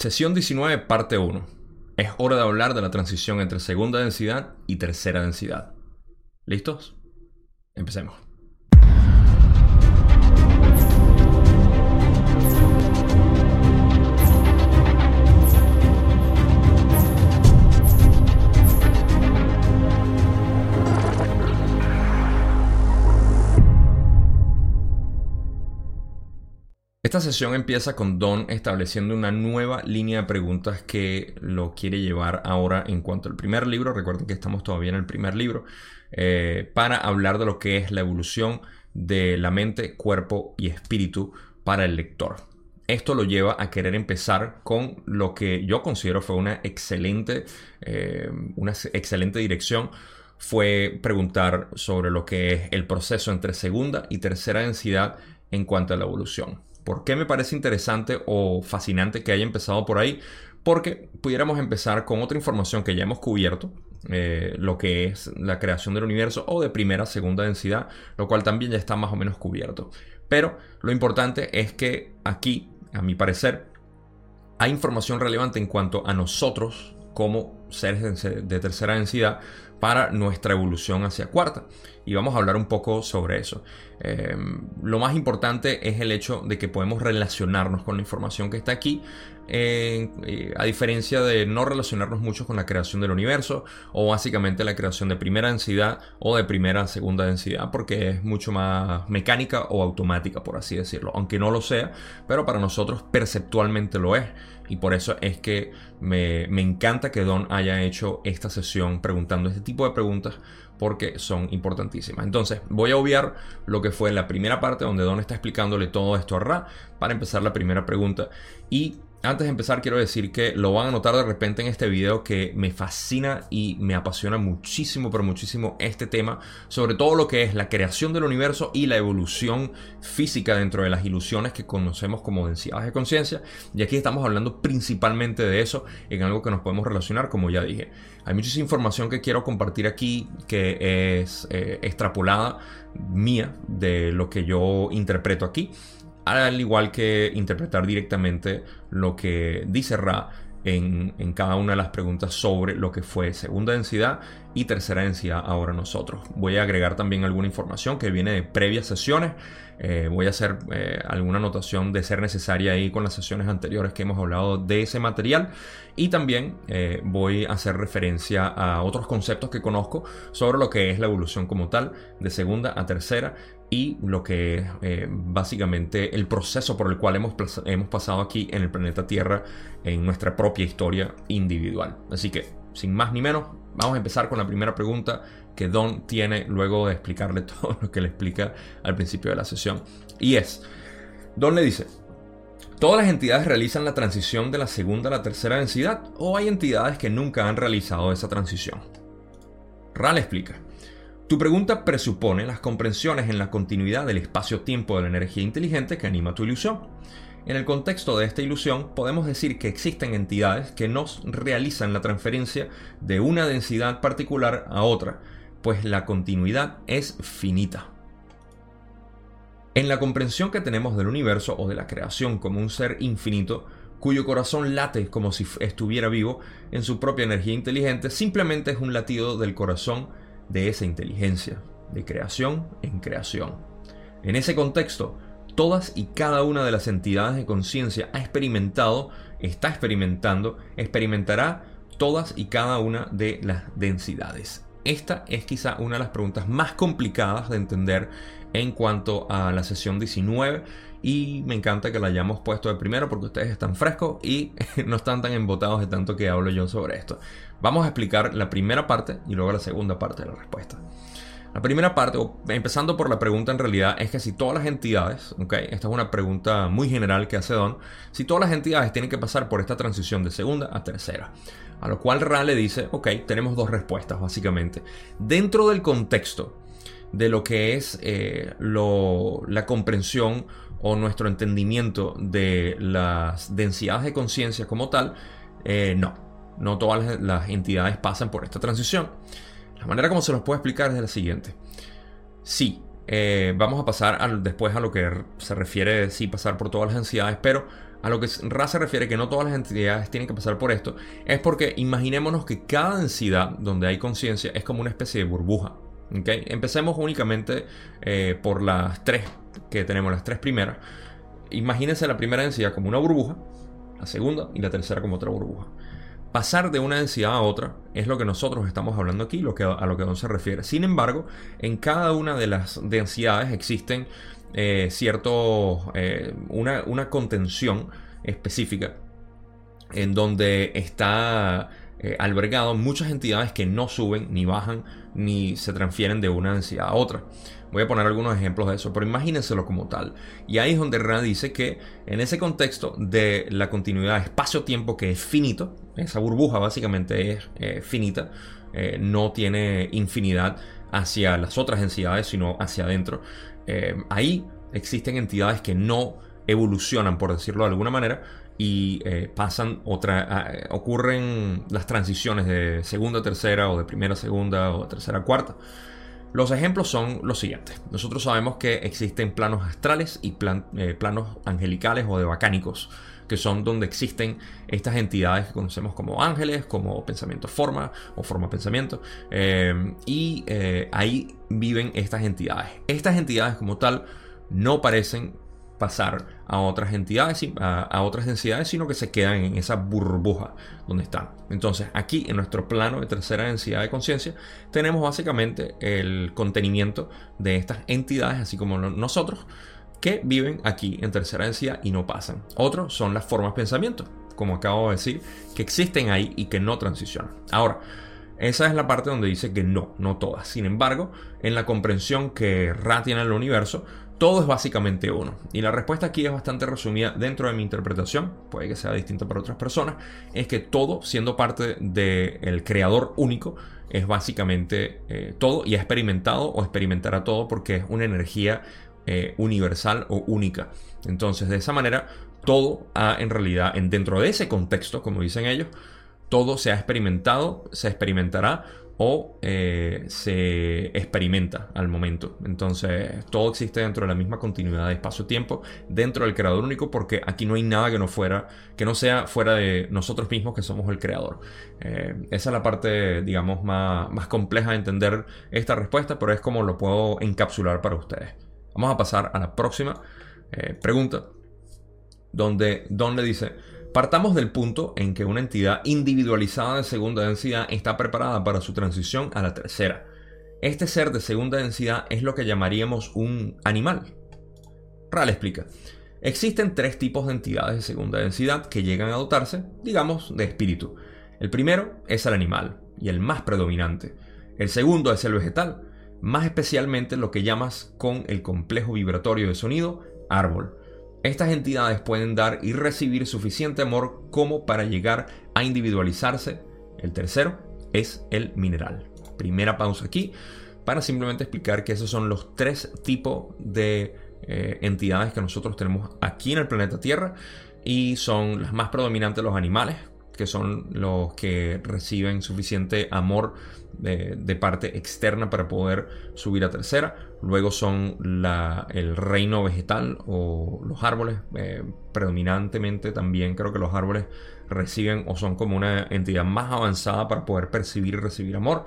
Sesión 19, parte 1. Es hora de hablar de la transición entre segunda densidad y tercera densidad. ¿Listos? Empecemos. Esta sesión empieza con Don estableciendo una nueva línea de preguntas que lo quiere llevar ahora en cuanto al primer libro. Recuerden que estamos todavía en el primer libro. Eh, para hablar de lo que es la evolución de la mente, cuerpo y espíritu para el lector. Esto lo lleva a querer empezar con lo que yo considero fue una excelente, eh, una excelente dirección fue preguntar sobre lo que es el proceso entre segunda y tercera densidad en cuanto a la evolución. ¿Por qué me parece interesante o fascinante que haya empezado por ahí? Porque pudiéramos empezar con otra información que ya hemos cubierto, eh, lo que es la creación del universo o de primera, segunda densidad, lo cual también ya está más o menos cubierto. Pero lo importante es que aquí, a mi parecer, hay información relevante en cuanto a nosotros como seres de tercera densidad para nuestra evolución hacia cuarta. Y vamos a hablar un poco sobre eso. Em, lo más importante es el hecho de que podemos relacionarnos con la información que está aquí, eh, a diferencia de no relacionarnos mucho con la creación del universo o básicamente la creación de primera densidad o de primera segunda densidad, porque es mucho más mecánica o automática, por así decirlo, aunque no lo sea, pero para nosotros perceptualmente lo es. Y por eso es que me, me encanta que Don haya hecho esta sesión preguntando este tipo de preguntas porque son importantísimas. Entonces, voy a obviar lo que fue la primera parte donde Don está explicándole todo esto a Ra para empezar la primera pregunta. Y antes de empezar quiero decir que lo van a notar de repente en este video que me fascina y me apasiona muchísimo, pero muchísimo este tema, sobre todo lo que es la creación del universo y la evolución física dentro de las ilusiones que conocemos como densidades de conciencia. Y aquí estamos hablando principalmente de eso en algo que nos podemos relacionar, como ya dije. Hay muchísima información que quiero compartir aquí que es eh, extrapolada mía de lo que yo interpreto aquí al igual que interpretar directamente lo que dice Ra en, cada una de las preguntas sobre lo que fue segunda densidad y tercera densidad ahora nosotros. Voy a agregar también alguna información que viene de previas sesiones. Eh, voy a hacer eh, alguna anotación de ser necesaria ahí con las sesiones anteriores que hemos hablado de ese material. Y también eh, voy a hacer referencia a otros conceptos que conozco sobre lo que es la evolución como tal, de segunda a tercera y lo que eh, básicamente el proceso por el cual hemos, hemos pasado aquí en el planeta Tierra en nuestra propia historia individual. Así que, sin más ni menos, vamos a empezar con la primera pregunta que Don tiene luego de explicarle todo lo que le explica al principio de la sesión. Y es, Don le dice, ¿todas las entidades realizan la transición de la segunda a la tercera densidad o hay entidades que nunca han realizado esa transición? Ral explica. Tu pregunta presupone las comprensiones en la continuidad del espacio-tiempo de la energía inteligente que anima tu ilusión. En el contexto de esta ilusión, podemos decir que existen entidades que nos realizan la transferencia de una densidad particular a otra, pues la continuidad es finita. En la comprensión que tenemos del universo o de la creación como un ser infinito, cuyo corazón late como si estuviera vivo en su propia energía inteligente, simplemente es un latido del corazón de esa inteligencia, de creación en creación. En ese contexto, todas y cada una de las entidades de conciencia ha experimentado, está experimentando, experimentará todas y cada una de las densidades. Esta es quizá una de las preguntas más complicadas de entender en cuanto a la sesión 19 y me encanta que la hayamos puesto de primero porque ustedes están frescos y no están tan embotados de tanto que hablo yo sobre esto. Vamos a explicar la primera parte y luego la segunda parte de la respuesta. La primera parte, empezando por la pregunta en realidad, es que si todas las entidades, ok, esta es una pregunta muy general que hace Don, si todas las entidades tienen que pasar por esta transición de segunda a tercera. A lo cual Ra le dice, ok, tenemos dos respuestas básicamente. Dentro del contexto de lo que es eh, la comprensión o nuestro entendimiento de las densidades de conciencia como tal, eh, no no todas las entidades pasan por esta transición. La manera como se los puedo explicar es la siguiente. Sí, eh, vamos a pasar después a lo que se refiere sí pasar por todas las entidades, pero a lo que Ra se refiere que no todas las entidades tienen que pasar por esto, es porque imaginémonos que cada densidad donde hay conciencia es como una especie de burbuja. ¿okay? Empecemos únicamente eh, por las tres que tenemos, las tres primeras. Imagínense la primera densidad como una burbuja, la segunda y la tercera como otra burbuja. Pasar de una densidad a otra es lo que nosotros estamos hablando aquí, lo que, a lo que Don se refiere. Sin embargo, en cada una de las densidades existen eh, eh, una, una, contención específica en donde está eh, albergado muchas entidades que no suben ni bajan ni se transfieren de una densidad a otra. Voy a poner algunos ejemplos de eso, pero imagínenselo como tal. Y ahí es donde Rana dice que en ese contexto de la continuidad espacio-tiempo que es finito, esa burbuja básicamente es eh, finita, eh, no tiene infinidad hacia las otras densidades, sino hacia adentro. Eh, ahí existen entidades que no evolucionan, por decirlo de alguna manera, y pasan otra, ocurren las transiciones de segunda a tercera o de primera a segunda o de tercera a cuarta. Los ejemplos son los siguientes. Nosotros sabemos que existen planos astrales y eh, planos angelicales o de bacánicos, que son donde existen estas entidades que conocemos como ángeles, como pensamiento forma o forma pensamiento, eh, y eh, ahí viven estas entidades. Estas entidades como tal no parecen pasar a otras entidades, a, otras densidades, sino que se quedan en esa burbuja donde están. Entonces, aquí en nuestro plano de tercera densidad de conciencia, tenemos básicamente el contenimiento de estas entidades, así como nosotros, que viven aquí en tercera densidad y no pasan. Otros son las formas pensamiento, como acabo de decir, que existen ahí y que no transicionan. Ahora, esa es la parte donde dice que no, no todas. Sin embargo, en la comprensión que Ra tiene el universo, todo es básicamente uno. Y la respuesta aquí es bastante resumida dentro de mi interpretación, puede que sea distinta para otras personas, es que todo, siendo parte del creador único, es básicamente eh, todo y ha experimentado o experimentará todo porque es una energía eh, universal o única. Entonces, de esa manera, todo ha en realidad, en, dentro de ese contexto, como dicen ellos, todo se ha experimentado, se experimentará o eh, se experimenta al momento. Entonces, todo existe dentro de la misma continuidad de espacio-tiempo, dentro del creador único, porque aquí no hay nada que no fuera, que no sea fuera de nosotros mismos que somos el creador. Eh, esa es la parte, digamos, más, más compleja de entender esta respuesta, pero es como lo puedo encapsular para ustedes. Vamos a pasar a la próxima eh, pregunta, donde Don le dice, Partamos del punto en que una entidad individualizada de segunda densidad está preparada para su transición a la tercera. Este ser de segunda densidad es lo que llamaríamos un animal. Ral explica. Existen tres tipos de entidades de segunda densidad que llegan a dotarse, digamos, de espíritu. El primero es el animal, y el más predominante. El segundo es el vegetal, más especialmente lo que llamas con el complejo vibratorio de sonido, árbol. Estas entidades pueden dar y recibir suficiente amor como para llegar a individualizarse. El tercero es el mineral. Primera pausa aquí para simplemente explicar que esos son los tres tipos de eh, entidades que nosotros tenemos aquí en el planeta Tierra y son las más predominantes los animales, que son los que reciben suficiente amor de, parte externa para poder subir a tercera. Luego son el reino vegetal o los árboles. Eh, predominantemente también creo que los árboles reciben o son como una entidad más avanzada para poder percibir y recibir amor.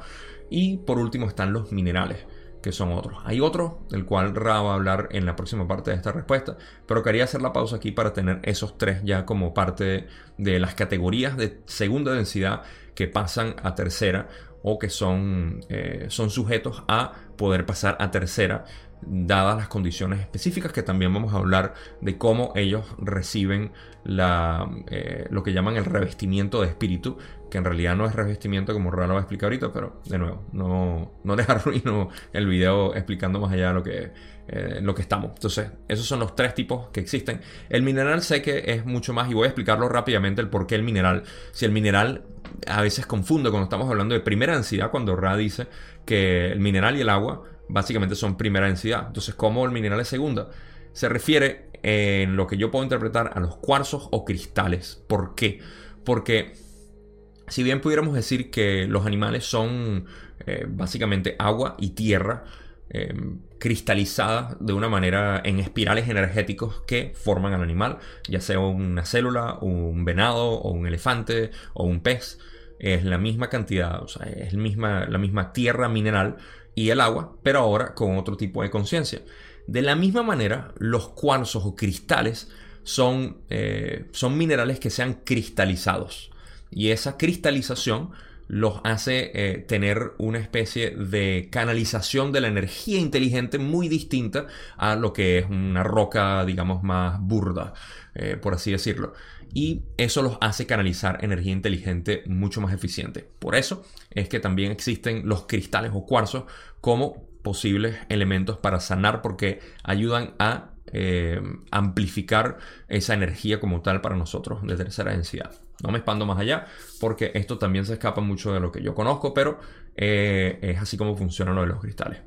Y por último están los minerales que son otros. Hay otro, del cual Ra va a hablar en la próxima parte de esta respuesta, pero quería hacer la pausa aquí para tener esos tres ya como parte de las categorías de segunda densidad que pasan a tercera o que son, eh, son sujetos a poder pasar a tercera dadas las condiciones específicas que también vamos a hablar de cómo ellos reciben la, eh, lo que llaman el revestimiento de espíritu que en realidad no es revestimiento como Rara lo va a explicar ahorita pero de nuevo no, no ruino el video explicando más allá de lo que, eh, lo que estamos entonces esos son los tres tipos que existen el mineral sé que es mucho más y voy a explicarlo rápidamente el por qué el mineral si el mineral a veces confundo cuando estamos hablando de primera densidad, cuando Ra dice que el mineral y el agua básicamente son primera densidad. Entonces, ¿cómo el mineral es segunda? Se refiere en lo que yo puedo interpretar a los cuarzos o cristales. ¿Por qué? Porque si bien pudiéramos decir que los animales son eh, básicamente agua y tierra, eh, cristalizadas de una manera en espirales energéticos que forman al animal, ya sea una célula, un venado o un elefante o un pez. Es la misma cantidad, o sea, es misma, la misma tierra mineral y el agua, pero ahora con otro tipo de conciencia. De la misma manera, los cuarzos o cristales son, eh, son minerales que se han cristalizados. Y esa cristalización los hace eh, tener una especie de canalización de la energía inteligente muy distinta a lo que es una roca, digamos, más burda, eh, por así decirlo. Y eso los hace canalizar energía inteligente mucho más eficiente. Por eso es que también existen los cristales o cuarzos como posibles elementos para sanar porque ayudan a eh, amplificar esa energía como tal para nosotros de tercera densidad. No me expando más allá porque esto también se escapa mucho de lo que yo conozco, pero eh, es así como funciona lo de los cristales.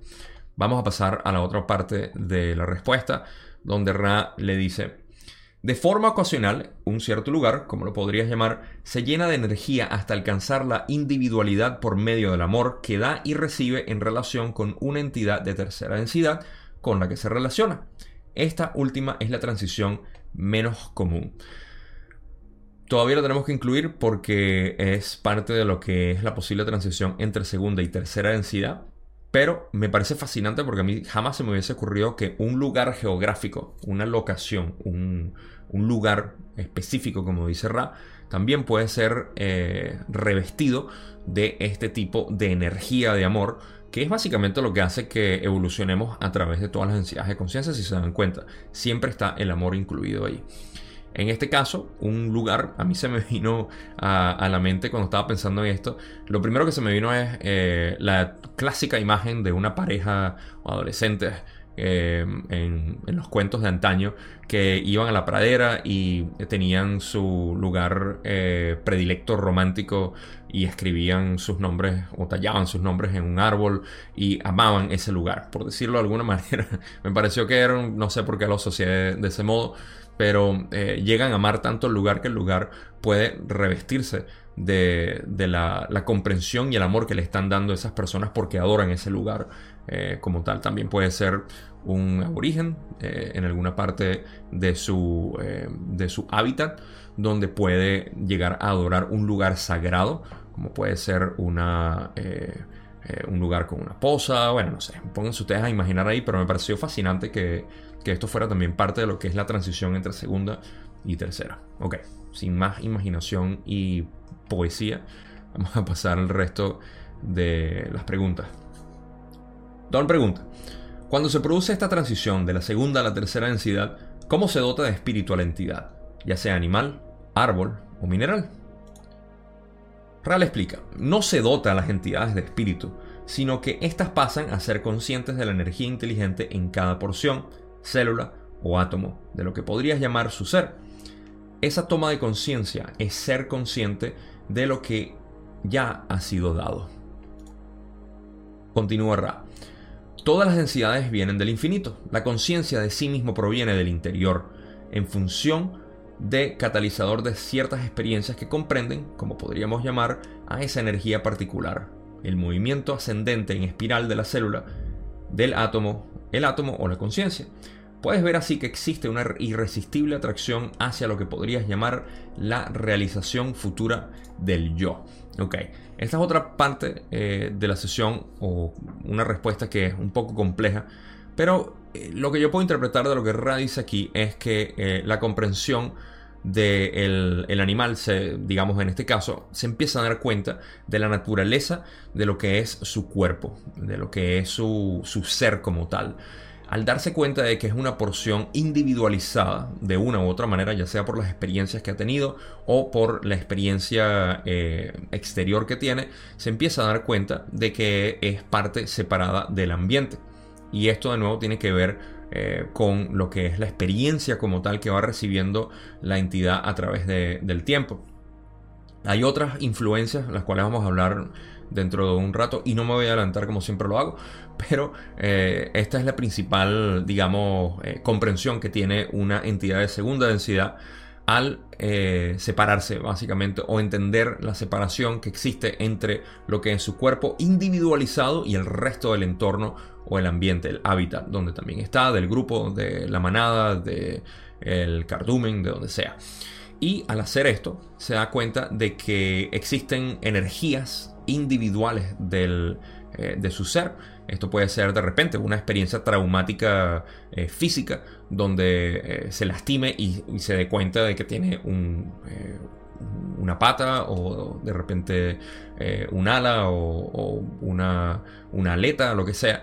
Vamos a pasar a la otra parte de la respuesta, donde Ra le dice, de forma ocasional, un cierto lugar, como lo podrías llamar, se llena de energía hasta alcanzar la individualidad por medio del amor que da y recibe en relación con una entidad de tercera densidad con la que se relaciona. Esta última es la transición menos común. Todavía lo tenemos que incluir porque es parte de lo que es la posible transición entre segunda y tercera densidad. Pero me parece fascinante porque a mí jamás se me hubiese ocurrido que un lugar geográfico, una locación, un, lugar específico, como dice Ra, también puede ser eh, revestido de este tipo de energía de amor, que es básicamente lo que hace que evolucionemos a través de todas las densidades de conciencia, si se dan cuenta. Siempre está el amor incluido ahí. En este caso, un lugar, a mí se me vino a, la mente cuando estaba pensando en esto, lo primero que se me vino es eh, la clásica imagen de una pareja o adolescentes eh, en, los cuentos de antaño que iban a la pradera y tenían su lugar eh, predilecto romántico y escribían sus nombres o tallaban sus nombres en un árbol y amaban ese lugar, por decirlo de alguna manera. me pareció que era, no sé por qué lo asocié de ese modo, pero eh, llegan a amar tanto el lugar que el lugar puede revestirse de, la, comprensión y el amor que le están dando esas personas porque adoran ese lugar eh, como tal. También puede ser un aborigen eh, en alguna parte de su, de su hábitat donde puede llegar a adorar un lugar sagrado, como puede ser una... un lugar con una posa, bueno, no sé, pónganse ustedes a imaginar ahí, pero me pareció fascinante que, que esto fuera también parte de lo que es la transición entre segunda y tercera. Ok, sin más imaginación y poesía, vamos a pasar al resto de las preguntas. Don pregunta, cuando se produce esta transición de la segunda a la tercera densidad, ¿cómo se dota de espíritu a la entidad? Ya sea animal, árbol o mineral. Real explica, no se dota a las entidades de espíritu, sino que éstas pasan a ser conscientes de la energía inteligente en cada porción, célula o átomo de lo que podrías llamar su ser. Esa toma de conciencia es ser consciente de lo que ya ha sido dado. Continúa Ra. Todas las densidades vienen del infinito. La conciencia de sí mismo proviene del interior, en función de catalizador de ciertas experiencias que comprenden, como podríamos llamar, a esa energía particular, el movimiento ascendente en espiral de la célula, del átomo, el átomo o la conciencia. Puedes ver así que existe una irresistible atracción hacia lo que podrías llamar la realización futura del yo. Ok, esta es otra parte eh, de la sesión o una respuesta que es un poco compleja, pero eh, lo que yo puedo interpretar de lo que Ra dice aquí es que eh, la comprensión del el animal, se, digamos en este caso, se empieza a dar cuenta de la naturaleza de lo que es su cuerpo, de lo que es su, su ser como tal al darse cuenta de que es una porción individualizada de una u otra manera, ya sea por las experiencias que ha tenido o por la experiencia eh, exterior que tiene, se empieza a dar cuenta de que es parte separada del ambiente. Y esto de nuevo tiene que ver eh, con lo que es la experiencia como tal que va recibiendo la entidad a través del tiempo. Hay otras influencias, las cuales vamos a hablar dentro de un rato y no me voy a adelantar como siempre lo hago, pero eh, esta es la principal, digamos, eh, comprensión que tiene una entidad de segunda densidad al eh, separarse básicamente o entender la separación que existe entre lo que es su cuerpo individualizado y el resto del entorno o el ambiente, el hábitat donde también está, del grupo, de la manada, del el cardumen, de donde sea. Y al hacer esto se da cuenta de que existen energías individuales del, eh, de su ser. Esto puede ser de repente una experiencia traumática eh, física donde eh, se lastime y, se dé cuenta de que tiene un, una pata o de repente un ala o, una, una, aleta, lo que sea.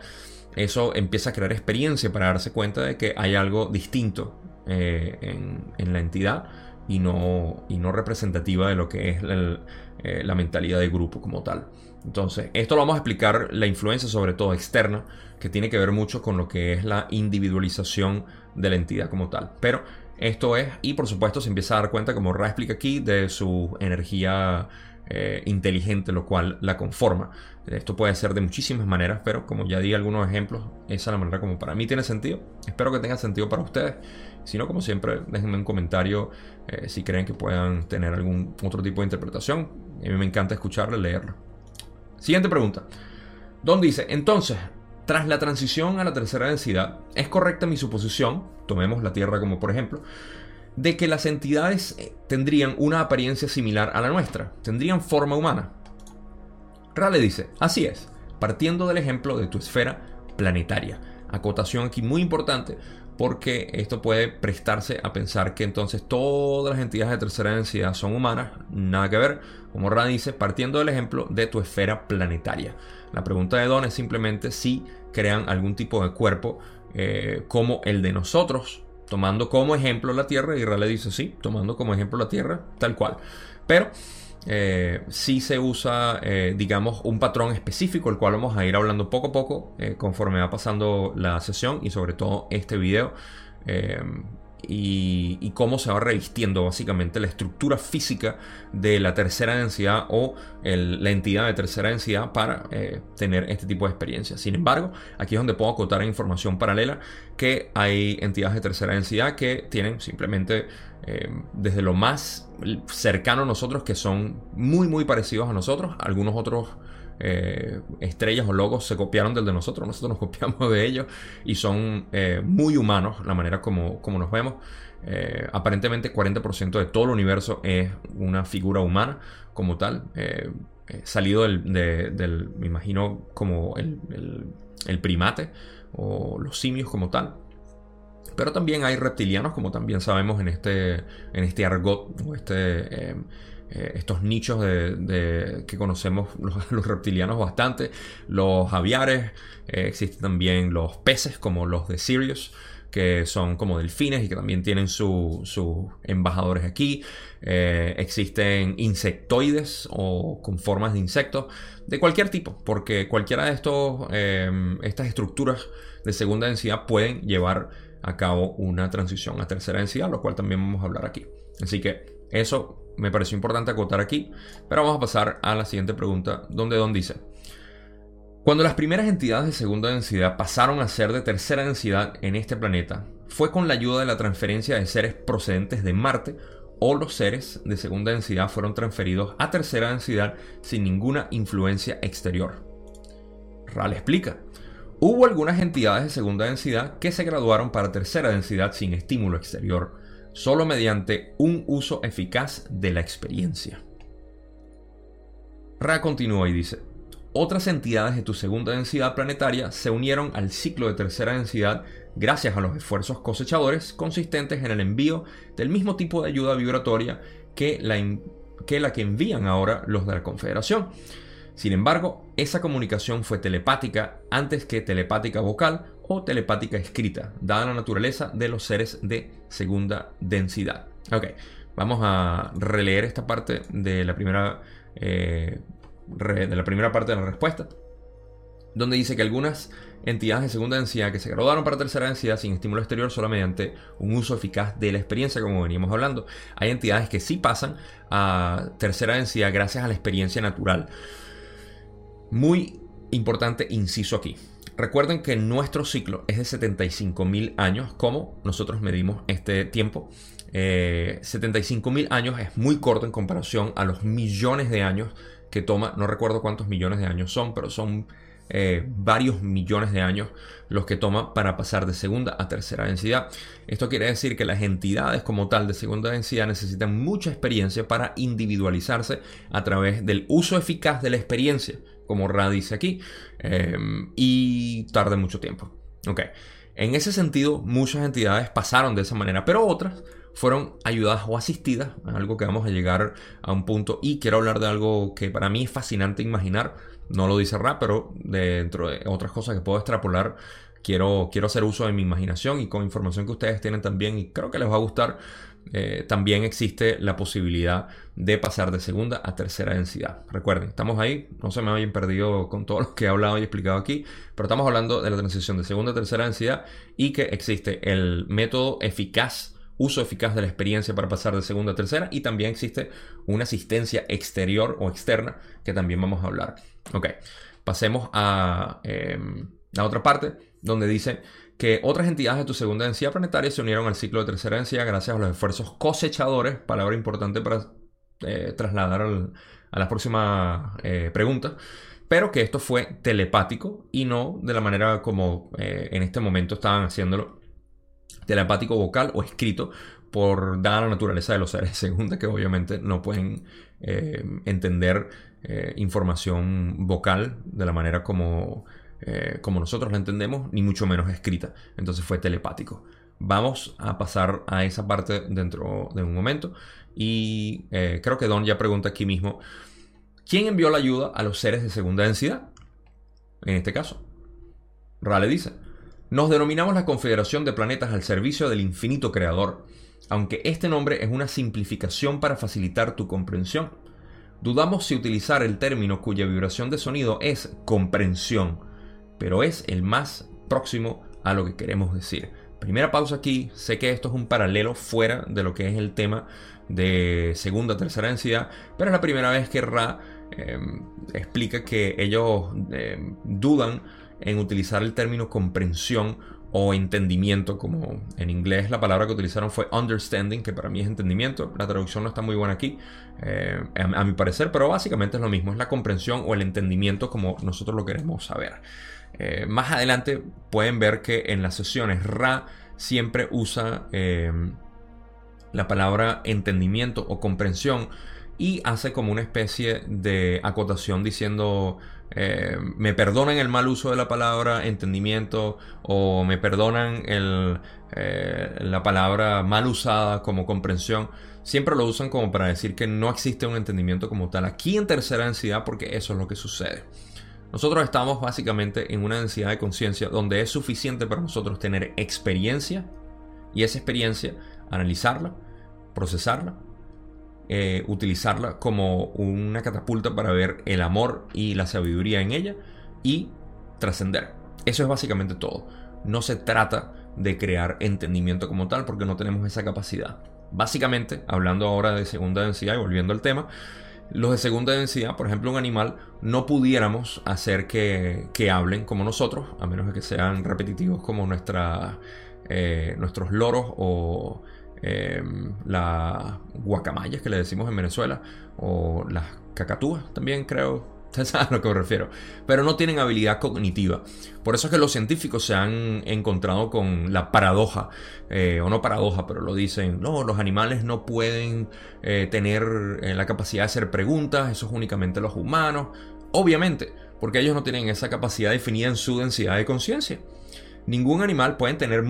Eso empieza a crear experiencia para darse cuenta de que hay algo distinto en, la entidad y no, y no representativa de lo que es la mentalidad del grupo como tal. Entonces, esto lo vamos a explicar la influencia sobre todo externa, que tiene que ver mucho con lo que es la individualización de la entidad como tal. Pero esto es, y por supuesto se empieza a dar cuenta, como Ra explica aquí, de su energía eh, inteligente, lo cual la conforma. Esto puede ser de muchísimas maneras, pero como ya di algunos ejemplos, esa es la manera como para mí tiene sentido. Espero que tenga sentido para ustedes. Si no, como siempre, déjenme un comentario eh, si creen que puedan tener algún otro tipo de interpretación. A mí me encanta escucharla, leerla. Siguiente pregunta. Don dice, entonces, tras la transición a la tercera densidad, ¿es correcta mi suposición, tomemos la Tierra como por ejemplo, de que las entidades eh, tendrían una apariencia similar a la nuestra? ¿Tendrían forma humana? Rale dice, así es, partiendo del ejemplo de tu esfera planetaria. Acotación aquí muy importante porque esto puede prestarse a pensar que entonces todas las entidades de tercera densidad son humanas, nada que ver, como Ra dice, partiendo del ejemplo de tu esfera planetaria. La pregunta de Don es simplemente si crean algún tipo de cuerpo eh, como el de nosotros, tomando como ejemplo la Tierra, y Ra le dice sí, tomando como ejemplo la Tierra, tal cual. Pero eh, si se usa, eh, digamos, un patrón específico, el cual vamos a ir hablando poco a poco eh, conforme va pasando la sesión y sobre todo este video. Y, cómo se va revistiendo básicamente la estructura física de la tercera densidad o la entidad de tercera densidad para tener este tipo de experiencia. Sin embargo, aquí es donde puedo acotar información paralela que hay entidades de tercera densidad que tienen simplemente eh, desde lo más cercano a nosotros, que son muy, muy parecidos a nosotros. Algunos otros eh, estrellas o logos se copiaron del de nosotros, nosotros nos copiamos de ellos y son eh, muy humanos la manera como, como nos vemos. aparentemente 40% de todo el universo es una figura humana como tal, salido del, me imagino, como el primate o los simios como tal. Pero también hay reptilianos, como también sabemos en este, en este argot, o este, eh, estos nichos de, que conocemos los, reptilianos bastante. Los aviares, eh, existen también los peces, como los de Sirius, que son como delfines y que también tienen sus embajadores aquí. Eh, existen insectoides o con formas de insectos de cualquier tipo, porque cualquiera de estos, em, estas estructuras de segunda densidad pueden llevar a cabo una transición a tercera densidad, lo cual también vamos a hablar aquí. Así que eso me pareció importante acotar aquí, pero vamos a pasar a la siguiente pregunta, donde Don dice, cuando las primeras entidades de segunda densidad pasaron a ser de tercera densidad en este planeta, ¿fue con la ayuda de la transferencia de seres procedentes de Marte o los seres de segunda densidad fueron transferidos a tercera densidad sin ninguna influencia exterior? Ral explica, Hubo algunas entidades de segunda densidad que se graduaron para tercera densidad sin estímulo exterior, solo mediante un uso eficaz de la experiencia. Ra continúa y dice, otras entidades de tu segunda densidad planetaria se unieron al ciclo de tercera densidad gracias a los esfuerzos cosechadores consistentes en el envío del mismo tipo de ayuda vibratoria que la, que, la que envían ahora los de la Confederación. Sin embargo, esa comunicación fue telepática antes que telepática vocal o telepática escrita, dada la naturaleza de los seres de segunda densidad. Ok, vamos a releer esta parte de la primera, eh, de la primera parte de la respuesta, donde dice que algunas entidades de segunda densidad que se graduaron para tercera densidad sin estímulo exterior solo mediante un uso eficaz de la experiencia, como veníamos hablando. Hay entidades que sí pasan a tercera densidad gracias a la experiencia natural. Muy importante inciso aquí. Recuerden que nuestro ciclo es de 75.000 años, como nosotros medimos este tiempo. eh, 75 mil años es muy corto en comparación a los millones de años que toma, no recuerdo cuántos millones de años son, pero son eh, varios millones de años los que toma para pasar de segunda a tercera densidad. Esto quiere decir que las entidades como tal de segunda densidad necesitan mucha experiencia para individualizarse a través del uso eficaz de la experiencia, como Ra dice aquí, eh, y tarde mucho tiempo. En ese sentido muchas entidades pasaron de esa manera, pero otras fueron ayudadas o asistidas, algo que vamos a llegar a un punto y quiero hablar de algo que para mí es fascinante imaginar no lo dice Ra, pero dentro de otras cosas que puedo extrapolar, quiero, quiero hacer uso de mi imaginación y con información que ustedes tienen también y creo que les va a gustar. Eh, también existe la posibilidad de pasar de segunda a tercera densidad. Recuerden, estamos ahí, no se me hayan perdido con todo lo que he hablado y explicado aquí, pero estamos hablando de la transición de segunda a tercera densidad y que existe el método eficaz uso eficaz de la experiencia para pasar de segunda a tercera y también existe una asistencia exterior o externa que también vamos a hablar. Ok, pasemos a em, la otra parte donde dice que otras entidades de tu segunda densidad planetaria se unieron al ciclo de tercera densidad gracias a los esfuerzos cosechadores, palabra importante para eh, trasladar a las próximas eh, preguntas, pero que esto fue telepático y no de la manera como eh, en este momento estaban haciéndolo telepático vocal o escrito por dada la naturaleza de los seres segunda que obviamente no pueden eh, entender eh, información vocal de la manera como, eh, como nosotros la entendemos, ni mucho menos escrita. Entonces fue telepático. Vamos a pasar a esa parte dentro de un momento. Y creo que Don ya pregunta aquí mismo, ¿quién envió la ayuda a los seres de segunda densidad? En este caso, Rale dice, nos denominamos la Confederación de Planetas al Servicio del Infinito Creador, aunque este nombre es una simplificación para facilitar tu comprensión. Dudamos si utilizar el término cuya vibración de sonido es comprensión, pero es el más próximo a lo que queremos decir. Primera pausa aquí, sé que esto es un paralelo fuera de lo que es el tema de segunda, tercera densidad, pero es la primera vez que Ra em, explica que ellos em, dudan en utilizar el término comprensión o entendimiento, como en inglés la palabra que utilizaron fue understanding, que para mí es entendimiento. La traducción no está muy buena aquí, eh, a, mi parecer, pero básicamente es lo mismo, es la comprensión o el entendimiento como nosotros lo queremos saber. Eh, más adelante pueden ver que en las sesiones Ra siempre usa eh, la palabra entendimiento o comprensión y hace como una especie de acotación diciendo eh, me perdonan el mal uso de la palabra entendimiento o me perdonan eh, la palabra mal usada como comprensión. Siempre lo usan como para decir que no existe un entendimiento como tal aquí en tercera densidad porque eso es lo que sucede. Nosotros estamos básicamente en una densidad de conciencia donde es suficiente para nosotros tener experiencia y esa experiencia analizarla, procesarla eh, utilizarla como una catapulta para ver el amor y la sabiduría en ella y trascender. Eso es básicamente todo. No se trata de crear entendimiento como tal porque no tenemos esa capacidad. Básicamente, hablando ahora de segunda densidad y volviendo al tema, los de segunda densidad, por ejemplo, un animal, no pudiéramos hacer que, hablen como nosotros, a menos de que sean repetitivos como eh, nuestros loros o Em, las guacamayas que le decimos en Venezuela, o las cacatúas también creo, ustedes a lo que me refiero, pero no tienen habilidad cognitiva. Por eso es que los científicos se han encontrado con la paradoja, eh, o no paradoja, pero lo dicen, no, los animales no pueden eh, tener eh, la capacidad de hacer preguntas, eso es únicamente los humanos, obviamente, porque ellos no tienen esa capacidad definida en su densidad de conciencia ningún animal pueden tener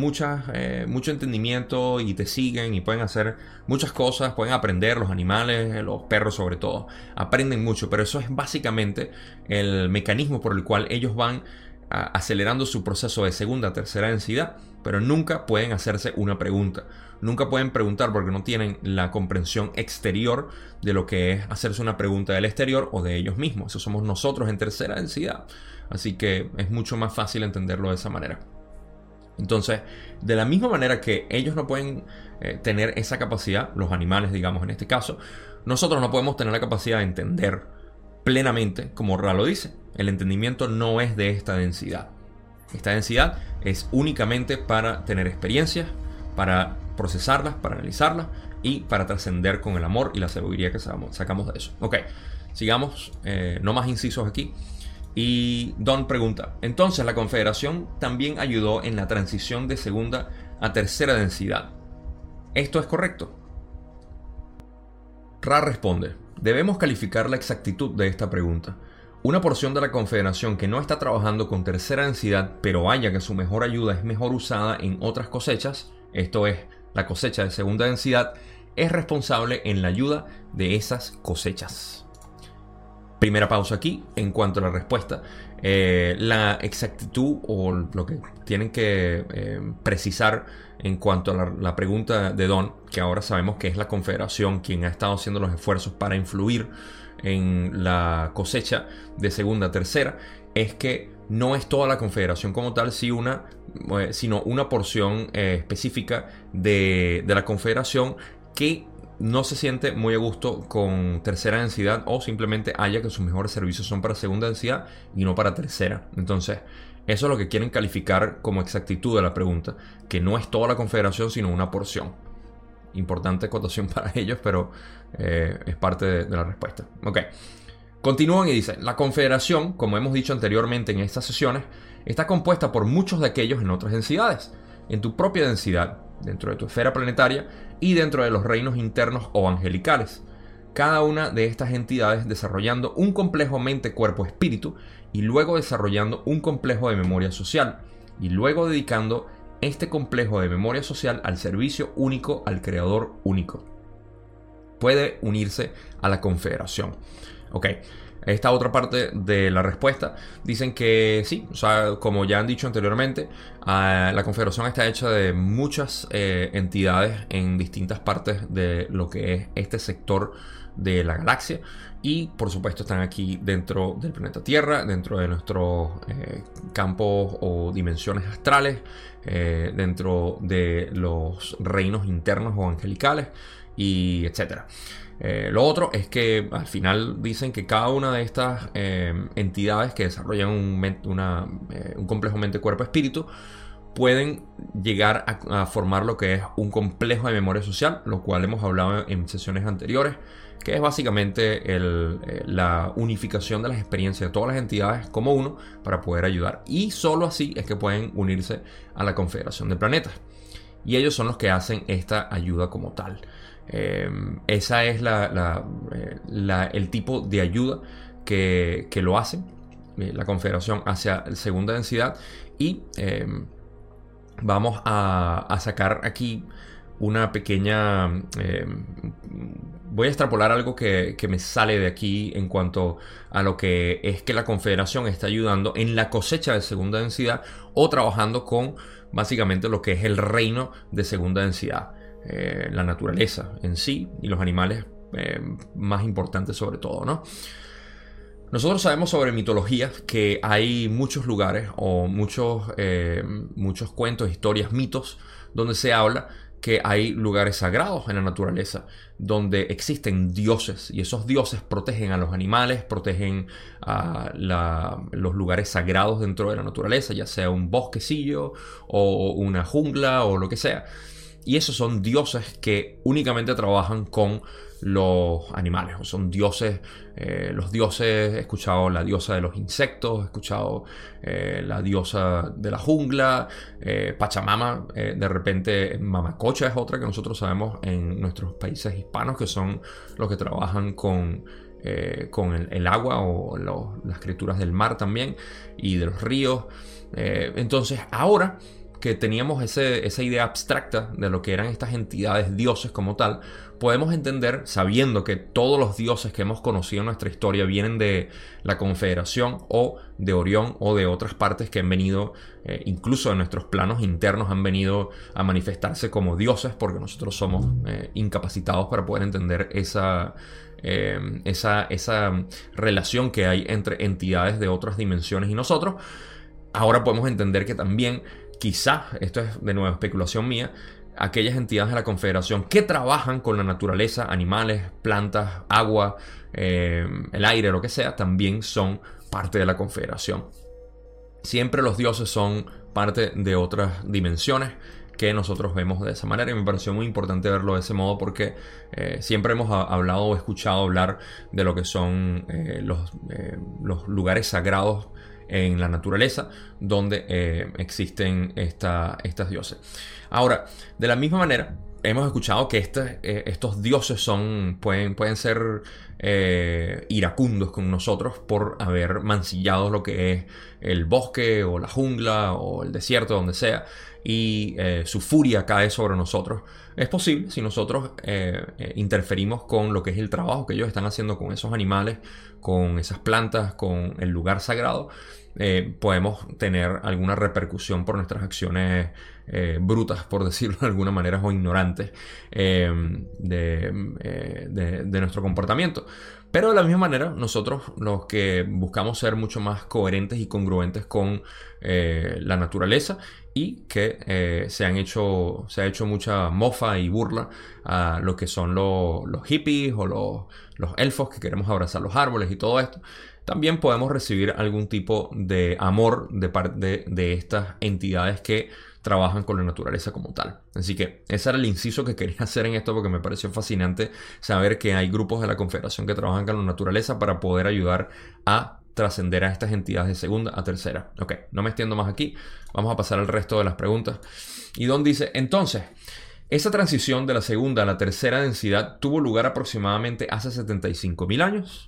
eh, mucho entendimiento y te siguen y pueden hacer muchas cosas, pueden aprender, los animales, los perros sobre todo, aprenden mucho, pero eso es básicamente el mecanismo por el cual ellos van acelerando su proceso de segunda, tercera densidad, pero nunca pueden hacerse una pregunta. Nunca pueden preguntar porque no tienen la comprensión exterior de lo que es hacerse una pregunta del exterior o de ellos mismos. Eso somos nosotros en tercera densidad. Así que es mucho más fácil entenderlo de esa manera. Entonces, de la misma manera que ellos no pueden eh, tener esa capacidad, los animales, digamos, en este caso, nosotros no podemos tener la capacidad de entender plenamente, como Ra lo dice. El entendimiento no es de esta densidad. Esta densidad es únicamente para tener experiencias, para procesarlas, para analizarlas y para trascender con el amor y la sabiduría que sacamos de eso. Ok, sigamos, eh, no más incisos aquí. Y Don pregunta, entonces la Confederación también ayudó en la transición de segunda a tercera densidad. ¿Esto es correcto? Ra responde, debemos calificar la exactitud de esta pregunta. Una porción de la Confederación que no está trabajando con tercera densidad, pero haya que su mejor ayuda es mejor usada en otras cosechas, esto es, la cosecha de segunda densidad, es responsable en la ayuda de esas cosechas. Primera pausa aquí en cuanto a la respuesta. Eh, la exactitud o lo que tienen que eh, precisar en cuanto a la, pregunta de Don, que ahora sabemos que es la Confederación quien ha estado haciendo los esfuerzos para influir en la cosecha de segunda tercera, es que no es toda la Confederación como tal, eh, sino una porción específica de, de la Confederación que no se siente muy a gusto con tercera densidad o simplemente haya que sus mejores servicios son para segunda densidad y no para tercera. Entonces, eso es lo que quieren calificar como exactitud de la pregunta, que no es toda la confederación sino una porción. Importante cotación para ellos, pero eh, es parte de, de la respuesta. Ok. Continúan y dicen, la confederación, como hemos dicho anteriormente en estas sesiones, está compuesta por muchos de aquellos en otras densidades. En tu propia densidad, dentro de tu esfera planetaria y dentro de los reinos internos o angelicales. Cada una de estas entidades desarrollando un complejo mente-cuerpo-espíritu y luego desarrollando un complejo de memoria social y luego dedicando este complejo de memoria social al servicio único al creador único. Puede unirse a la confederación. Ok, esta otra parte de la respuesta dicen que sí, o sea, como ya han dicho anteriormente, ah, la Confederación está hecha de muchas eh, entidades en distintas partes de lo que es este sector de la galaxia y por supuesto están aquí dentro del planeta Tierra, dentro de nuestros eh, campos o dimensiones astrales, eh, dentro de los reinos internos o angelicales y etcétera. Eh, lo otro es que al final dicen que cada una de estas eh, entidades que desarrollan un, eh, un complejo mente-cuerpo-espíritu pueden llegar a, formar lo que es un complejo de memoria social, lo cual hemos hablado en sesiones anteriores, que es básicamente la unificación de las experiencias de todas las entidades como uno para poder ayudar. Y solo así es que pueden unirse a la Confederación de Planetas. Y ellos son los que hacen esta ayuda como tal. Em, esa es eh, el tipo de ayuda que, lo hace eh, la Confederación hacia segunda densidad y em, vamos a, sacar aquí una pequeña... Em, voy a extrapolar algo que, me sale de aquí en cuanto a lo que es que la Confederación está ayudando en la cosecha de segunda densidad o trabajando con básicamente lo que es el reino de segunda densidad. Eh, la naturaleza en sí y los animales eh, más importantes sobre todo, ¿no? Nosotros sabemos sobre mitología que hay muchos lugares o muchos, eh, muchos cuentos, historias, mitos donde se habla que hay lugares sagrados en la naturaleza, donde existen dioses y esos dioses protegen a los animales, protegen a los lugares sagrados dentro de la naturaleza, ya sea un bosquecillo o una jungla o lo que sea. Y esos son dioses que únicamente trabajan con los animales. O son dioses, eh, los dioses, he escuchado la diosa de los insectos, he escuchado eh, la diosa de la jungla, eh, Pachamama, de repente Mamacocha es otra que nosotros sabemos en nuestros países hispanos, que son los que trabajan con, con el, agua o las criaturas del mar también y de los ríos. entonces ahora que teníamos esa idea abstracta de lo que eran estas entidades dioses como tal, podemos entender, sabiendo que todos los dioses que hemos conocido en nuestra historia vienen de la Confederación o de Orión o de otras partes que han venido, eh, incluso de nuestros planos internos, han venido a manifestarse como dioses porque nosotros somos eh, incapacitados para poder entender esa, eh, esa, esa relación que hay entre entidades de otras dimensiones y nosotros. Ahora podemos entender que también quizá, esto es de nuevo especulación mía, aquellas entidades de la Confederación que trabajan con la naturaleza, animales, plantas, agua, eh, el aire, lo que sea, también son parte de la Confederación. Siempre los dioses son parte de otras dimensiones que nosotros vemos de esa manera y me pareció muy importante verlo de ese modo porque eh, siempre hemos hablado o escuchado hablar de lo que son eh, los, los, lugares sagrados en la naturaleza donde existen estas dioses. Ahora, de la misma manera, hemos escuchado que este, estos dioses son, pueden, pueden ser iracundos con nosotros por haber mancillado lo que es el bosque o la jungla o el desierto, donde sea y eh, su furia cae sobre nosotros. Es posible si nosotros eh, eh, interferimos con lo que es el trabajo que ellos están haciendo con esos animales, con esas plantas, con el lugar sagrado, podemos tener alguna repercusión por nuestras acciones brutas, por decirlo de alguna manera, o ignorantes de, nuestro comportamiento. Pero de la misma manera, nosotros los que buscamos ser mucho más coherentes y congruentes con la naturaleza y que eh, se, han hecho, se ha hecho mucha mofa y burla a lo que son los hippies o los, elfos que queremos abrazar los árboles y todo esto. También podemos recibir algún tipo de amor de parte de estas entidades que trabajan con la naturaleza como tal. Así que ese era el inciso que quería hacer en esto porque me pareció fascinante saber que hay grupos de la Confederación que trabajan con la naturaleza para poder ayudar a trascender a estas entidades de segunda a tercera. Ok, no me extiendo más aquí. Vamos a pasar al resto de las preguntas. Y Don dice, entonces, esa transición de la segunda a la tercera densidad tuvo lugar aproximadamente hace 75.000 años.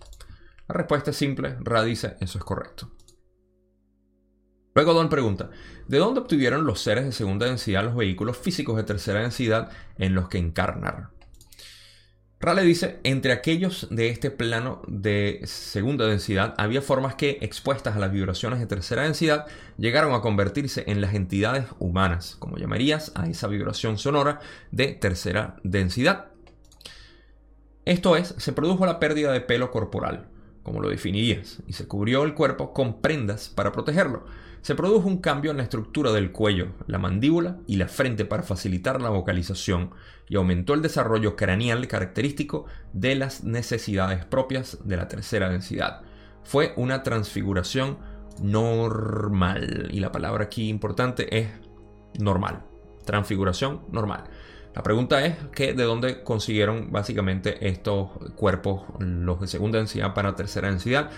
La respuesta es simple. Ra dice, eso es correcto. Luego Don pregunta, ¿de dónde obtuvieron los seres de segunda densidad los vehículos físicos de tercera densidad en los que encarnar? Rale dice, entre aquellos de este plano de segunda densidad, había formas que, expuestas a las vibraciones de tercera densidad, llegaron a convertirse en las entidades humanas, como llamarías a esa vibración sonora de tercera densidad. Esto es, se produjo la pérdida de pelo corporal, como lo definirías, y se cubrió el cuerpo con prendas para protegerlo se produjo un cambio en la estructura del cuello, la mandíbula y la frente para facilitar la vocalización y aumentó el desarrollo craneal característico de las necesidades propias de la tercera densidad. Fue una transfiguración normal y la palabra aquí importante es normal. Transfiguración normal. La pregunta es que de dónde consiguieron básicamente estos cuerpos, los de segunda densidad para tercera densidad.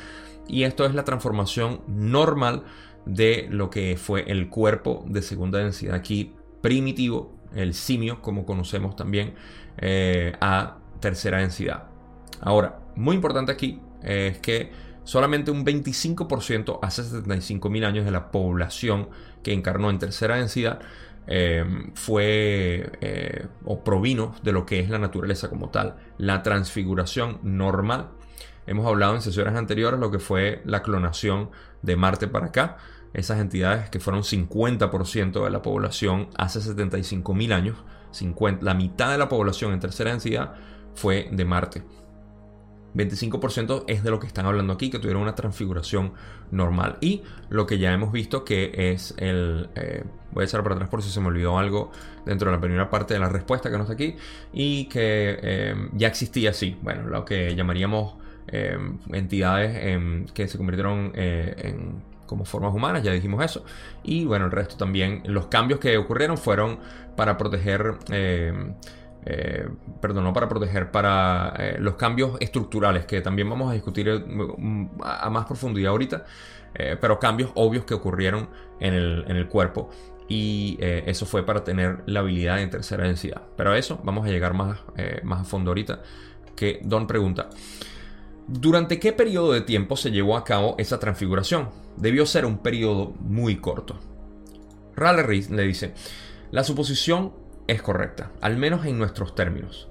Y esto es la transformación normal de lo que fue el cuerpo de segunda densidad aquí primitivo, el simio, como conocemos también, eh, a tercera densidad. Ahora, muy importante aquí es que solamente un 25% hace 75.000 años de la población que encarnó en tercera densidad eh, fue eh, o provino de lo que es la naturaleza como tal. La transfiguración normal. Hemos hablado en sesiones anteriores lo que fue la clonación de Marte para acá esas entidades que fueron 50% de la población hace 75.000 años, 50, la mitad de la población en tercera densidad fue de Marte. 25% es de lo que están hablando aquí, que tuvieron una transfiguración normal. Y lo que ya hemos visto que es el... Eh, voy a echar para atrás por si se me olvidó algo dentro de la primera parte de la respuesta que no está aquí. Y que eh, ya existía así. Bueno, lo que llamaríamos eh, entidades que se convirtieron en como formas humanas, ya dijimos eso. Y bueno, el resto también, los cambios que ocurrieron fueron para proteger, eh, eh, perdón, no para proteger, para eh, los cambios estructurales, que también vamos a discutir a más profundidad ahorita, pero cambios obvios que ocurrieron en el, en el cuerpo. Y eso fue para tener la habilidad de tercera densidad. Pero a eso vamos a llegar más, más a fondo ahorita. Que Don pregunta. ¿Durante qué periodo de tiempo se llevó a cabo esa transfiguración? Debió ser un periodo muy corto. Raleigh le dice, la suposición es correcta, al menos en nuestros términos.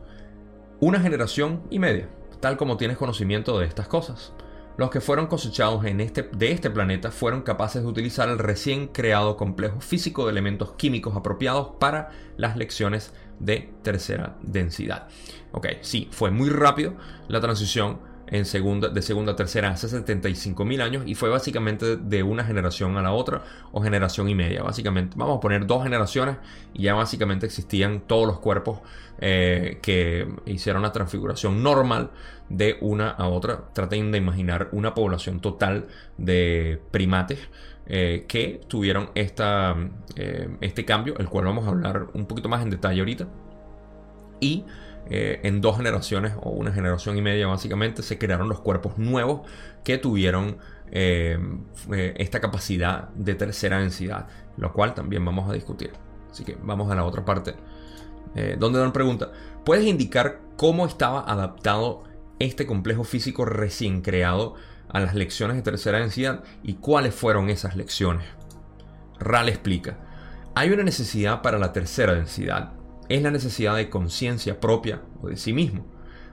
Una generación y media, tal como tienes conocimiento de estas cosas. Los que fueron cosechados en este, de este planeta fueron capaces de utilizar el recién creado complejo físico de elementos químicos apropiados para las lecciones de tercera densidad. Ok, sí, fue muy rápido la transición en segunda, de segunda a tercera hace 75 mil años y fue básicamente de una generación a la otra o generación y media. Básicamente, vamos a poner dos generaciones y ya básicamente existían todos los cuerpos eh, que hicieron la transfiguración normal de una a otra. Traten de imaginar una población total de primates. Eh, que tuvieron esta, eh, este cambio, el cual vamos a hablar un poquito más en detalle ahorita. Y eh, en dos generaciones o una generación y media básicamente se crearon los cuerpos nuevos que tuvieron eh, eh, esta capacidad de tercera densidad, lo cual también vamos a discutir. Así que vamos a la otra parte. donde dan pregunta, ¿puedes indicar cómo estaba adaptado este complejo físico recién creado a las lecciones de tercera densidad y cuáles fueron esas lecciones? RAL explica, hay una necesidad para la tercera densidad, es la necesidad de conciencia propia o de sí mismo.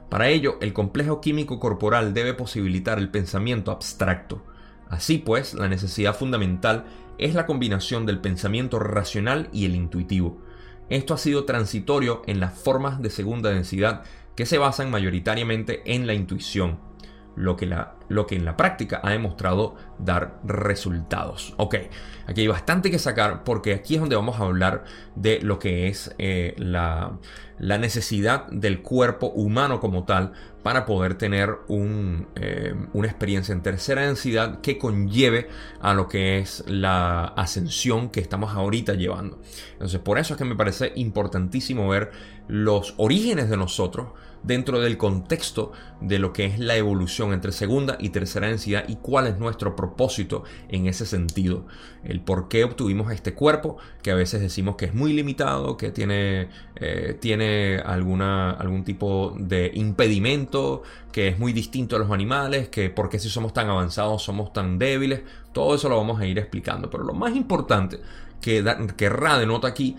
Para ello, el complejo químico corporal debe posibilitar el pensamiento abstracto. Así pues, la necesidad fundamental es la combinación del pensamiento racional y el intuitivo. Esto ha sido transitorio en las formas de segunda densidad que se basan mayoritariamente en la intuición, lo que, la, lo que en la práctica ha demostrado dar resultados. Ok, aquí hay bastante que sacar porque aquí es donde vamos a hablar de lo que es eh, la, la, necesidad del cuerpo humano como tal para poder tener un, eh, una experiencia en tercera densidad que conlleve a lo que es la ascensión que estamos ahorita llevando. Entonces, por eso es que me parece importantísimo ver los orígenes de nosotros dentro del contexto de lo que es la evolución entre segunda y tercera densidad y cuál es nuestro propósito en ese sentido. El por qué obtuvimos este cuerpo, que a veces decimos que es muy limitado, que tiene, eh, tiene alguna, algún tipo de impedimento, que es muy distinto a los animales, que por qué si somos tan avanzados somos tan débiles. Todo eso lo vamos a ir explicando. Pero lo más importante que, da, que Ra aquí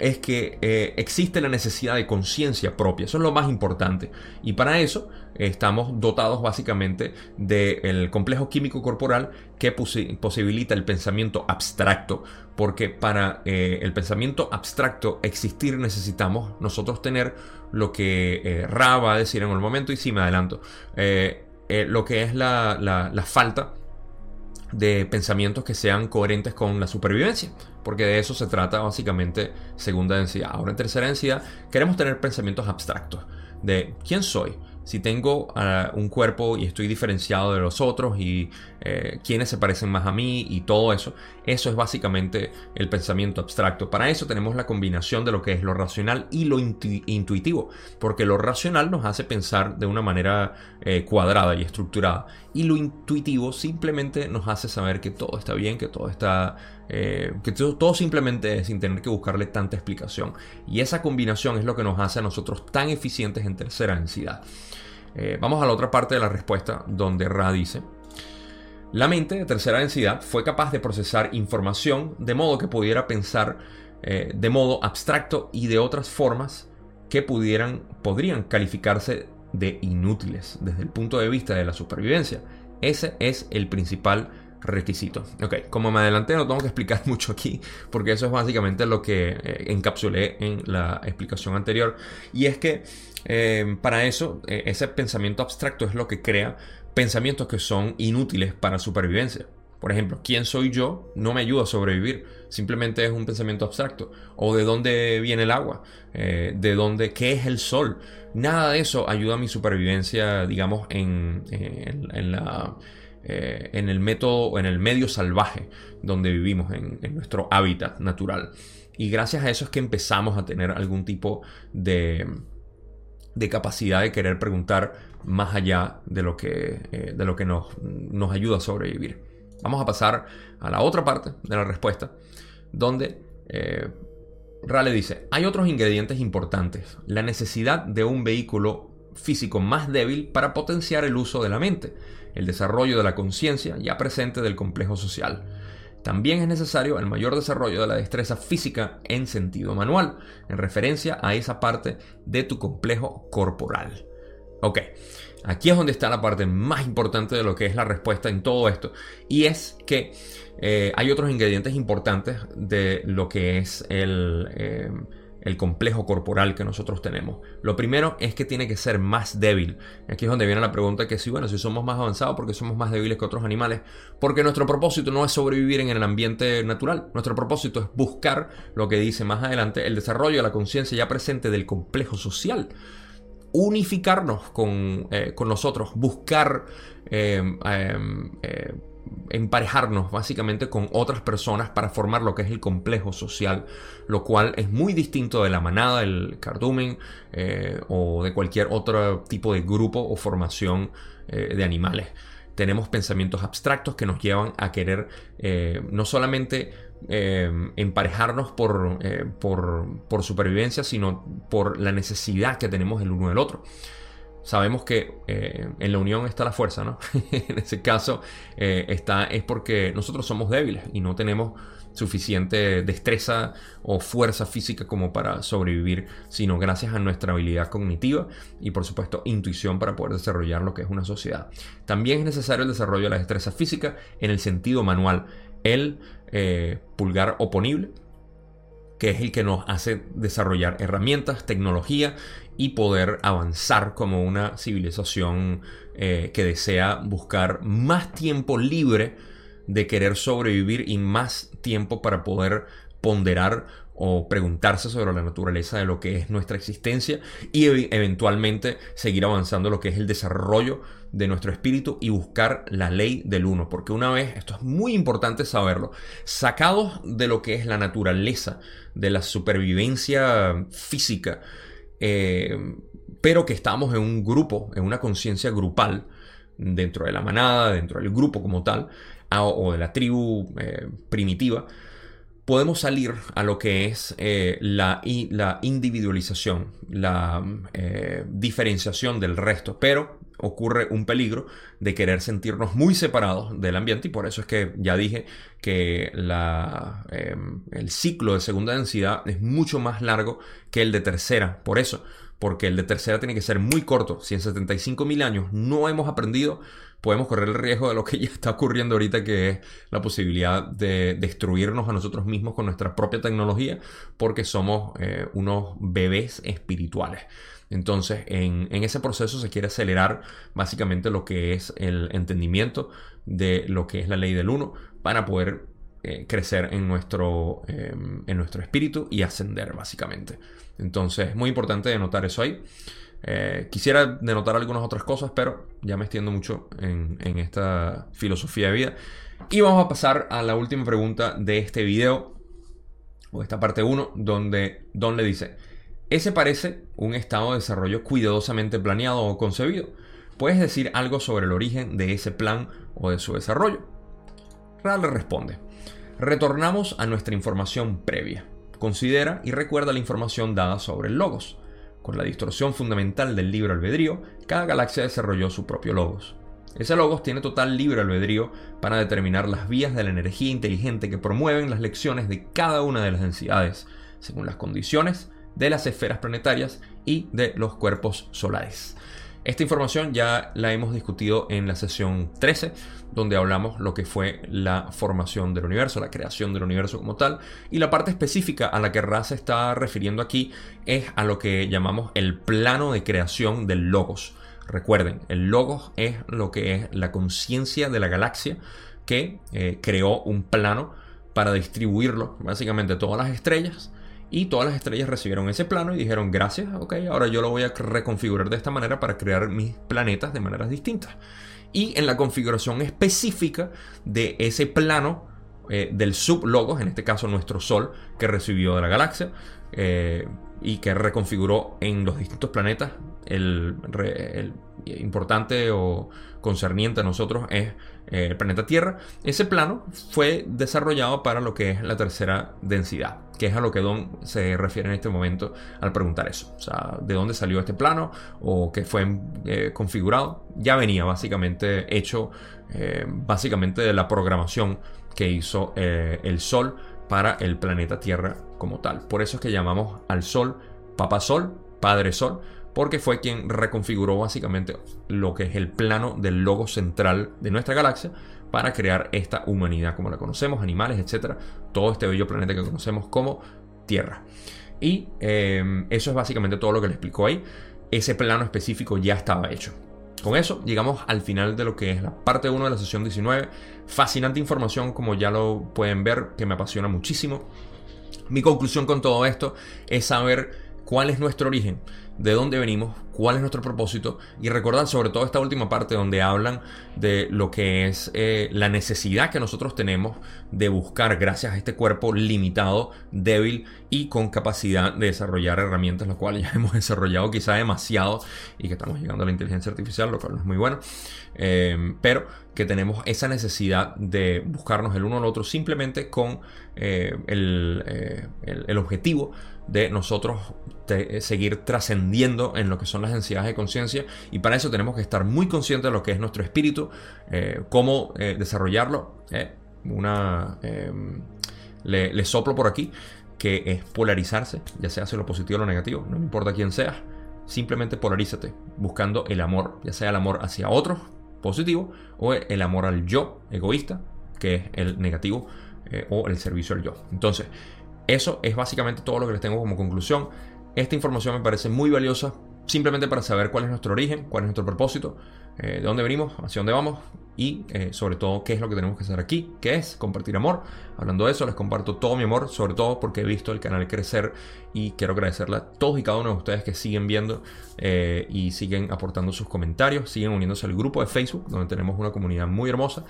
es que eh, existe la necesidad de conciencia propia. Eso es lo más importante. Y para eso eh, estamos dotados básicamente del complejo químico corporal que posibilita el pensamiento abstracto. Porque para eh, el pensamiento abstracto existir necesitamos nosotros tener lo que Ra va a decir en el momento y si me adelanto. lo que es la falta de pensamientos que sean coherentes con la supervivencia, porque de eso se trata básicamente segunda densidad. Ahora en tercera densidad queremos tener pensamientos abstractos de quién soy, si tengo uh, un cuerpo y estoy diferenciado de los otros y eh, quiénes se parecen más a mí y todo eso, eso es básicamente el pensamiento abstracto. Para eso tenemos la combinación de lo que es lo racional y lo intu intuitivo, porque lo racional nos hace pensar de una manera eh, cuadrada y estructurada y lo intuitivo simplemente nos hace saber que todo está bien, que todo está eh, que todo, todo, simplemente es sin tener que buscarle tanta explicación. Y esa combinación es lo que nos hace a nosotros tan eficientes en tercera densidad. Eh, vamos a la otra parte de la respuesta donde Ra dice, la mente de tercera densidad fue capaz de procesar información de modo que pudiera pensar eh, de modo abstracto y de otras formas que pudieran, podrían calificarse de inútiles desde el punto de vista de la supervivencia. Ese es el principal requisito. Ok, como me adelanté no tengo que explicar mucho aquí porque eso es básicamente lo que eh, encapsulé en la explicación anterior y es que eh, para eso eh, ese pensamiento abstracto es lo que crea pensamientos que son inútiles para supervivencia. Por ejemplo, ¿quién soy yo? No me ayuda a sobrevivir. Simplemente es un pensamiento abstracto. O de dónde viene el agua. de dónde, qué es el sol. Nada de eso ayuda a mi supervivencia, digamos, en, en la eh, en el método, en el medio salvaje donde vivimos, en, nuestro hábitat natural. Y gracias a eso es que empezamos a tener algún tipo de, de capacidad de querer preguntar más allá de lo que, eh, de lo que nos, nos ayuda a sobrevivir. Vamos a pasar a la otra parte de la respuesta, donde eh, Rale dice, hay otros ingredientes importantes, la necesidad de un vehículo físico más débil para potenciar el uso de la mente el desarrollo de la conciencia ya presente del complejo social. También es necesario el mayor desarrollo de la destreza física en sentido manual, en referencia a esa parte de tu complejo corporal. Ok, aquí es donde está la parte más importante de lo que es la respuesta en todo esto. Y es que eh, hay otros ingredientes importantes de lo que es el, eh, el complejo corporal que nosotros tenemos. Lo primero es que tiene que ser más débil. Aquí es donde viene la pregunta que si, bueno, si somos más avanzados, porque somos más débiles que otros animales? Porque nuestro propósito no es sobrevivir en el ambiente natural. Nuestro propósito es buscar lo que dice más adelante el desarrollo de la conciencia ya presente del complejo social. Unificarnos con, eh, nosotros, buscar eh, eh, emparejarnos básicamente con otras personas para formar lo que es el complejo social, lo cual es muy distinto de la manada, el cardumen eh, o de cualquier otro tipo de grupo o formación eh, de animales. Tenemos pensamientos abstractos que nos llevan a querer eh, no solamente emparejarnos por, por, por supervivencia, sino por la necesidad que tenemos el uno del otro sabemos que eh, en la unión está la fuerza, ¿no? en ese caso eh, está, es porque nosotros somos débiles y no tenemos suficiente destreza o fuerza física como para sobrevivir, sino gracias a nuestra habilidad cognitiva y por supuesto intuición para poder desarrollar lo que es una sociedad. También es necesario el desarrollo de la destreza física en el sentido manual, el eh, pulgar oponible, que es el que nos hace desarrollar herramientas, tecnología y poder avanzar como una civilización eh, que desea buscar más tiempo libre de querer sobrevivir y más tiempo para poder ponderar o preguntarse sobre la naturaleza de lo que es nuestra existencia y eventualmente seguir avanzando lo que es el desarrollo de nuestro espíritu y buscar la ley del uno. Porque una vez, esto es muy importante saberlo, sacados de lo que es la naturaleza, de la supervivencia física, eh, pero que estamos en un grupo, en una conciencia grupal, dentro de la manada, dentro del grupo como tal, o de la tribu eh, primitiva, podemos salir a lo que es eh, la, la, individualización, la diferenciación del resto, pero ocurre un peligro de querer sentirnos muy separados del ambiente y por eso es que ya dije que la, em, el ciclo de segunda densidad es mucho más largo que el de tercera. Por eso, porque el de tercera tiene que ser muy corto. Si en 75 mil años no hemos aprendido, podemos correr el riesgo de lo que ya está ocurriendo ahorita, que es la posibilidad de destruirnos a nosotros mismos con nuestra propia tecnología, porque somos eh, unos bebés espirituales. Entonces, en, ese proceso se quiere acelerar básicamente lo que es el entendimiento de lo que es la ley del uno para poder eh, crecer en nuestro, em, en nuestro espíritu y ascender básicamente. Entonces, es muy importante denotar eso ahí. Eh, quisiera denotar algunas otras cosas, pero ya me extiendo mucho en, esta filosofía de vida. Y vamos a pasar a la última pregunta de este video, o esta parte 1, donde Don le dice, ese parece un estado de desarrollo cuidadosamente planeado o concebido. ¿Puedes decir algo sobre el origen de ese plan o de su desarrollo? Ral responde, retornamos a nuestra información previa. Considera y recuerda la información dada sobre el logos. Con la distorsión fundamental del libre albedrío, cada galaxia desarrolló su propio logos. Ese logos tiene total libre albedrío para determinar las vías de la energía inteligente que promueven las lecciones de cada una de las densidades, según las condiciones de las esferas planetarias y de los cuerpos solares. Esta información ya la hemos discutido en la sesión 13, donde hablamos lo que fue la formación del universo, la creación del universo como tal, y la parte específica a la que Ra se está refiriendo aquí es a lo que llamamos el plano de creación del logos. Recuerden, el logos es lo que es la conciencia de la galaxia que eh, creó un plano para distribuirlo, básicamente todas las estrellas, y todas las estrellas recibieron ese plano y dijeron, gracias, ok, ahora yo lo voy a reconfigurar de esta manera para crear mis planetas de maneras distintas. Y en la configuración específica de ese plano eh, del sublogos, en este caso nuestro Sol, que recibió de la galaxia, eh, y que reconfiguró en los distintos planetas, el, importante o concerniente a nosotros es eh, el planeta Tierra. Ese plano fue desarrollado para lo que es la tercera densidad, que es a lo que Don se refiere en este momento al preguntar eso. O sea, de dónde salió este plano o qué fue eh, configurado. Ya venía básicamente hecho, eh, básicamente de la programación que hizo el Sol para el planeta Tierra como tal. Por eso es que llamamos al Sol Papa Sol, Padre Sol, porque fue quien reconfiguró básicamente lo que es el plano del logo central de nuestra galaxia para crear esta humanidad como la conocemos, animales, etcétera, todo este bello planeta que conocemos como Tierra. Y em, eso es básicamente todo lo que le explicó ahí. Ese plano específico ya estaba hecho. Con eso llegamos al final de lo que es la parte 1 de la sesión 19. Fascinante información, como ya lo pueden ver, que me apasiona muchísimo. Mi conclusión con todo esto es saber cuál es nuestro origen, de dónde venimos, cuál es nuestro propósito y recordar sobre todo esta última parte donde hablan de lo que es eh, la necesidad que nosotros tenemos de buscar gracias a este cuerpo limitado, débil y con capacidad de desarrollar herramientas, lo cual ya hemos desarrollado quizá demasiado y que estamos llegando a la inteligencia artificial, lo cual no es muy bueno, eh, pero que tenemos esa necesidad de buscarnos el uno al otro simplemente con eh, el objetivo de nosotros eh, seguir trascendiendo en lo que son las densidades de conciencia y para eso tenemos que estar muy conscientes de lo que es nuestro espíritu, eh, cómo eh, desarrollarlo. una, em, le, soplo por aquí que es polarizarse, ya sea hacia lo positivo o lo negativo, no importa quién seas, simplemente polarízate buscando el amor, ya sea el amor hacia otros, positivo, o el amor al yo, egoísta, que es el negativo, o el servicio al yo. Entonces, eso es básicamente todo lo que les tengo como conclusión. Esta información me parece muy valiosa simplemente para saber cuál es nuestro origen, cuál es nuestro propósito, eh, de dónde venimos, hacia dónde vamos y eh, sobre todo qué es lo que tenemos que hacer aquí, que es compartir amor. Hablando de eso, les comparto todo mi amor, sobre todo porque he visto el canal crecer y quiero agradecerle a todos y cada uno de ustedes que siguen viendo eh, y siguen aportando sus comentarios, siguen uniéndose al grupo de Facebook, donde tenemos una comunidad muy hermosa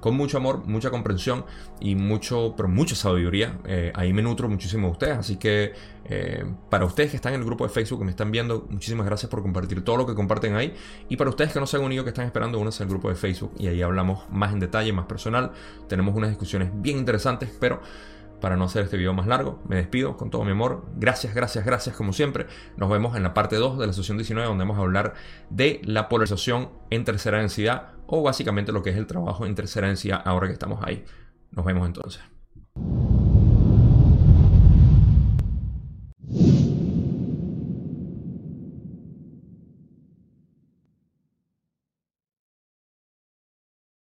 con mucho amor, mucha comprensión y mucho, pero mucha sabiduría. Eh, ahí me nutro muchísimo de ustedes. Así que eh, para ustedes que están en el grupo de Facebook, que me están viendo, muchísimas gracias por compartir todo lo que comparten ahí. Y para ustedes que no se han unido, que están esperando, únanse al grupo de Facebook y ahí hablamos más en detalle, más personal. Tenemos unas discusiones bien interesantes, pero para no hacer este video más largo, me despido con todo mi amor. Gracias, gracias, gracias como siempre. Nos vemos en la parte 2 de la sesión 19 donde vamos a hablar de la polarización en tercera densidad o básicamente lo que es el trabajo en tercera densidad ahora que estamos ahí. Nos vemos entonces.